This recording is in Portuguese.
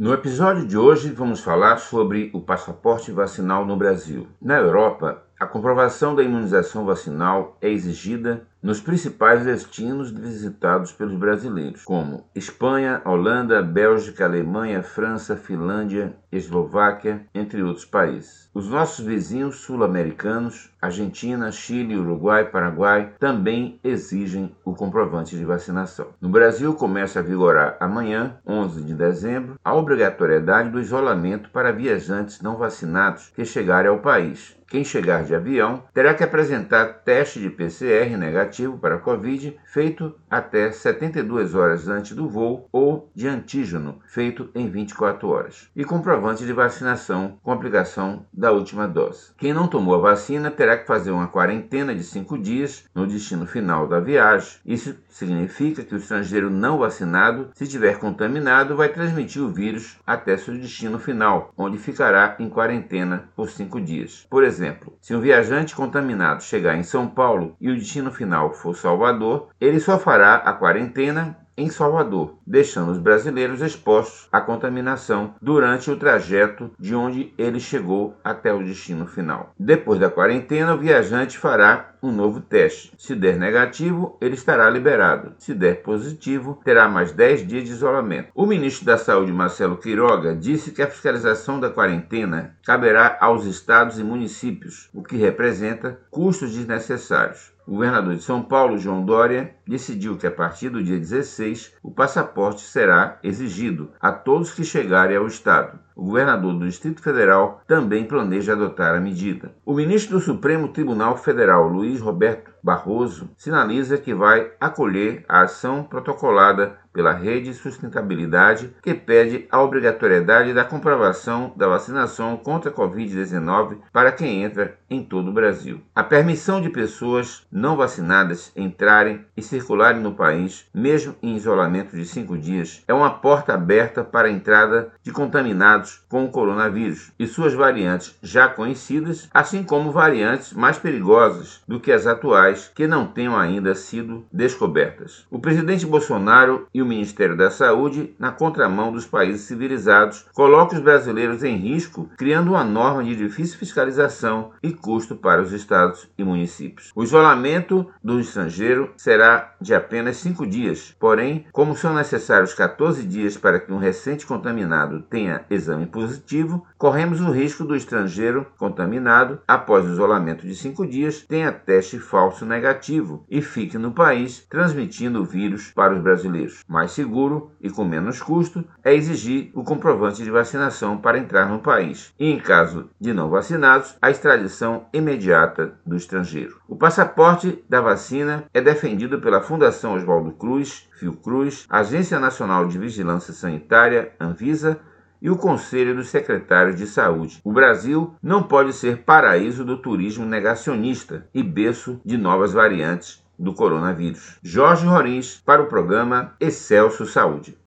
No episódio de hoje vamos falar sobre o passaporte vacinal no Brasil. Na Europa, a comprovação da imunização vacinal é exigida nos principais destinos visitados pelos brasileiros, como Espanha, Holanda, Bélgica, Alemanha, França, Finlândia, Eslováquia, entre outros países. Os nossos vizinhos sul-americanos, Argentina, Chile, Uruguai, Paraguai, também exigem o comprovante de vacinação. No Brasil, começa a vigorar amanhã, 11 de dezembro, a obrigatoriedade do isolamento para viajantes não vacinados que chegarem ao país, quem chegar de avião terá que apresentar teste de PCR negativo para a Covid feito até 72 horas antes do voo ou de antígeno feito em 24 horas e comprovante de vacinação com aplicação da última dose. Quem não tomou a vacina terá que fazer uma quarentena de 5 dias no destino final da viagem. Isso significa que o estrangeiro não vacinado, se tiver contaminado, vai transmitir o vírus até seu destino final, onde ficará em quarentena por 5 dias. Por exemplo, exemplo, se um viajante contaminado chegar em São Paulo e o destino final for Salvador, ele só fará a quarentena em Salvador, deixando os brasileiros expostos à contaminação durante o trajeto de onde ele chegou até o destino final. Depois da quarentena, o viajante fará um novo teste. Se der negativo, ele estará liberado. Se der positivo, terá mais 10 dias de isolamento. O ministro da Saúde, Marcelo Quiroga, disse que a fiscalização da quarentena caberá aos estados e municípios, o que representa custos desnecessários. O governador de São Paulo, João Dória, decidiu que a partir do dia 16 o passaporte será exigido a todos que chegarem ao estado. O governador do Distrito Federal também planeja adotar a medida. O ministro do Supremo Tribunal Federal, Luiz Roberto Barroso, sinaliza que vai acolher a ação protocolada pela Rede Sustentabilidade, que pede a obrigatoriedade da comprovação da vacinação contra a Covid-19 para quem entra em todo o Brasil. A permissão de pessoas não vacinadas entrarem e circularem no país, mesmo em isolamento de cinco dias, é uma porta aberta para a entrada de contaminados com o coronavírus e suas variantes já conhecidas, assim como variantes mais perigosas do que as atuais que não tenham ainda sido descobertas. O presidente Bolsonaro e o Ministério da Saúde, na contramão dos países civilizados, colocam os brasileiros em risco, criando uma norma de difícil fiscalização e custo para os estados e municípios. O isolamento do estrangeiro será de apenas cinco dias, porém, como são necessários 14 dias para que um recente contaminado tenha exame positivo, corremos o risco do estrangeiro contaminado, após o isolamento de cinco dias, tenha teste falso negativo e fique no país transmitindo o vírus para os brasileiros. Mais seguro e com menos custo é exigir o comprovante de vacinação para entrar no país e, em caso de não vacinados, a extradição imediata do estrangeiro. O passaporte da vacina é defendido pela Fundação Oswaldo Cruz, Fiocruz, Agência Nacional de Vigilância Sanitária, Anvisa, e o Conselho dos Secretários de Saúde. O Brasil não pode ser paraíso do turismo negacionista e berço de novas variantes do coronavírus. Jorge Rorins para o programa Excelso Saúde.